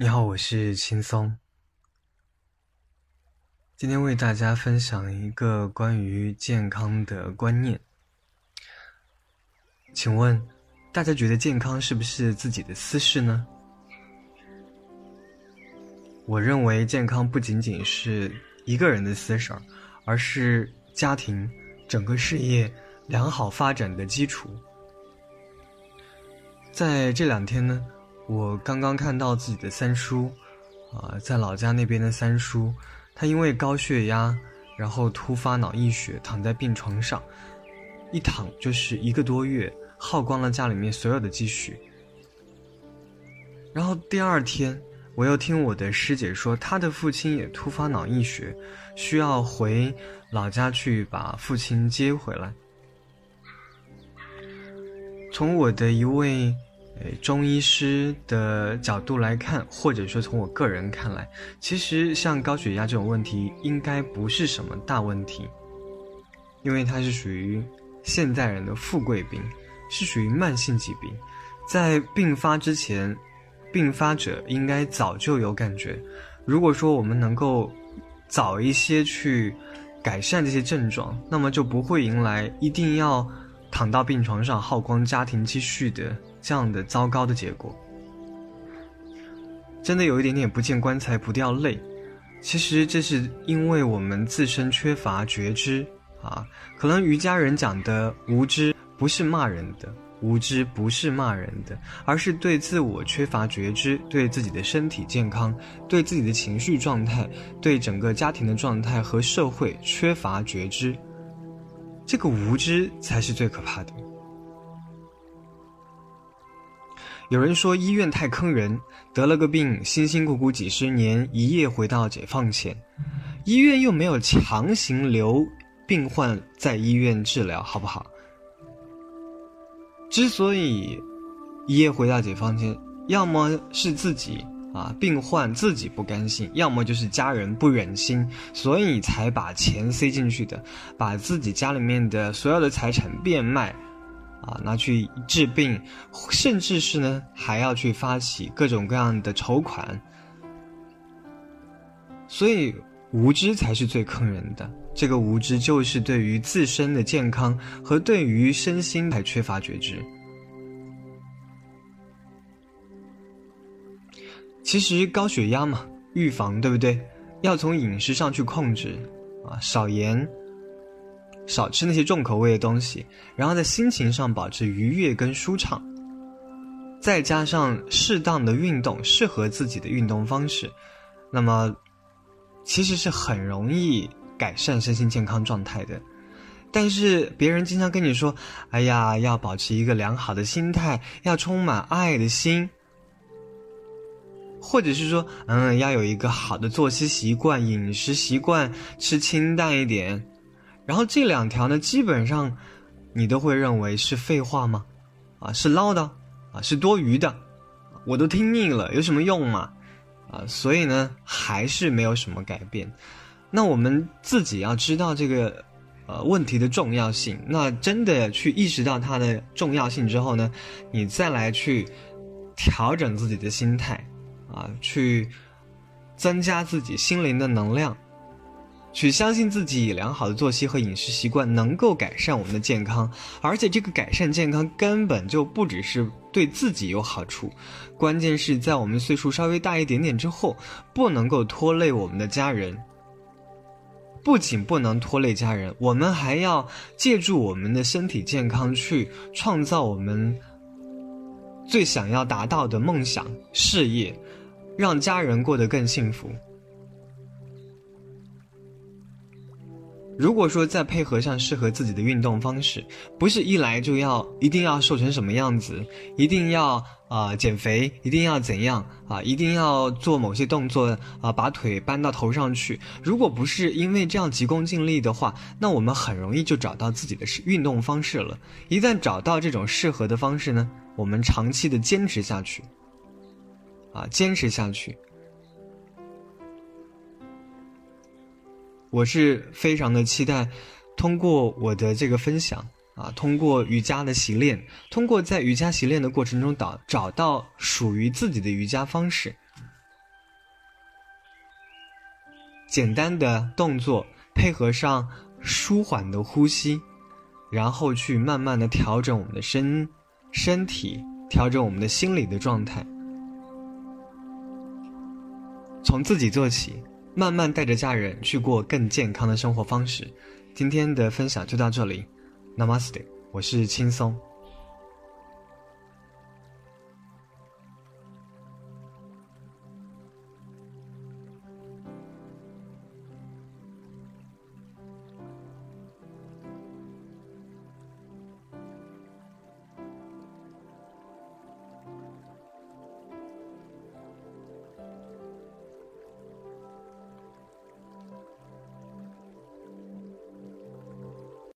你好，我是轻松。今天为大家分享一个关于健康的观念。请问，大家觉得健康是不是自己的私事呢？我认为健康不仅仅是一个人的私事儿，而是家庭整个事业良好发展的基础。在这两天呢。我刚刚看到自己的三叔，啊，在老家那边的三叔，他因为高血压，然后突发脑溢血，躺在病床上，一躺就是一个多月，耗光了家里面所有的积蓄。然后第二天，我又听我的师姐说，她的父亲也突发脑溢血，需要回老家去把父亲接回来。从我的一位。中医师的角度来看，或者说从我个人看来，其实像高血压这种问题，应该不是什么大问题，因为它是属于现代人的富贵病，是属于慢性疾病，在病发之前，病发者应该早就有感觉。如果说我们能够早一些去改善这些症状，那么就不会迎来一定要躺到病床上耗光家庭积蓄的。这样的糟糕的结果，真的有一点点不见棺材不掉泪。其实这是因为我们自身缺乏觉知啊。可能瑜伽人讲的无知不是骂人的，无知不是骂人的，而是对自我缺乏觉知，对自己的身体健康，对自己的情绪状态，对整个家庭的状态和社会缺乏觉知。这个无知才是最可怕的。有人说医院太坑人，得了个病，辛辛苦苦几十年，一夜回到解放前，医院又没有强行留病患在医院治疗，好不好？之所以一夜回到解放前，要么是自己啊病患自己不甘心，要么就是家人不忍心，所以才把钱塞进去的，把自己家里面的所有的财产变卖。啊，拿去治病，甚至是呢，还要去发起各种各样的筹款，所以无知才是最坑人的。这个无知就是对于自身的健康和对于身心还缺乏觉知。其实高血压嘛，预防对不对？要从饮食上去控制，啊，少盐。少吃那些重口味的东西，然后在心情上保持愉悦跟舒畅，再加上适当的运动，适合自己的运动方式，那么其实是很容易改善身心健康状态的。但是别人经常跟你说：“哎呀，要保持一个良好的心态，要充满爱的心，或者是说，嗯，要有一个好的作息习惯、饮食习惯，吃清淡一点。”然后这两条呢，基本上，你都会认为是废话吗？啊，是唠叨，啊，是多余的，我都听腻了，有什么用嘛？啊，所以呢，还是没有什么改变。那我们自己要知道这个，呃，问题的重要性。那真的去意识到它的重要性之后呢，你再来去调整自己的心态，啊，去增加自己心灵的能量。去相信自己良好的作息和饮食习惯能够改善我们的健康，而且这个改善健康根本就不只是对自己有好处，关键是在我们岁数稍微大一点点之后，不能够拖累我们的家人。不仅不能拖累家人，我们还要借助我们的身体健康去创造我们最想要达到的梦想事业，让家人过得更幸福。如果说再配合上适合自己的运动方式，不是一来就要一定要瘦成什么样子，一定要啊减肥，一定要怎样啊，一定要做某些动作啊，把腿搬到头上去。如果不是因为这样急功近利的话，那我们很容易就找到自己的运动方式了。一旦找到这种适合的方式呢，我们长期的坚持下去，啊，坚持下去。我是非常的期待，通过我的这个分享啊，通过瑜伽的习练，通过在瑜伽习练的过程中找找到属于自己的瑜伽方式，简单的动作配合上舒缓的呼吸，然后去慢慢的调整我们的身身体，调整我们的心理的状态，从自己做起，慢慢带着家人去过更健康的生活方式。今天的分享就到这里，Namaste，我是轻松。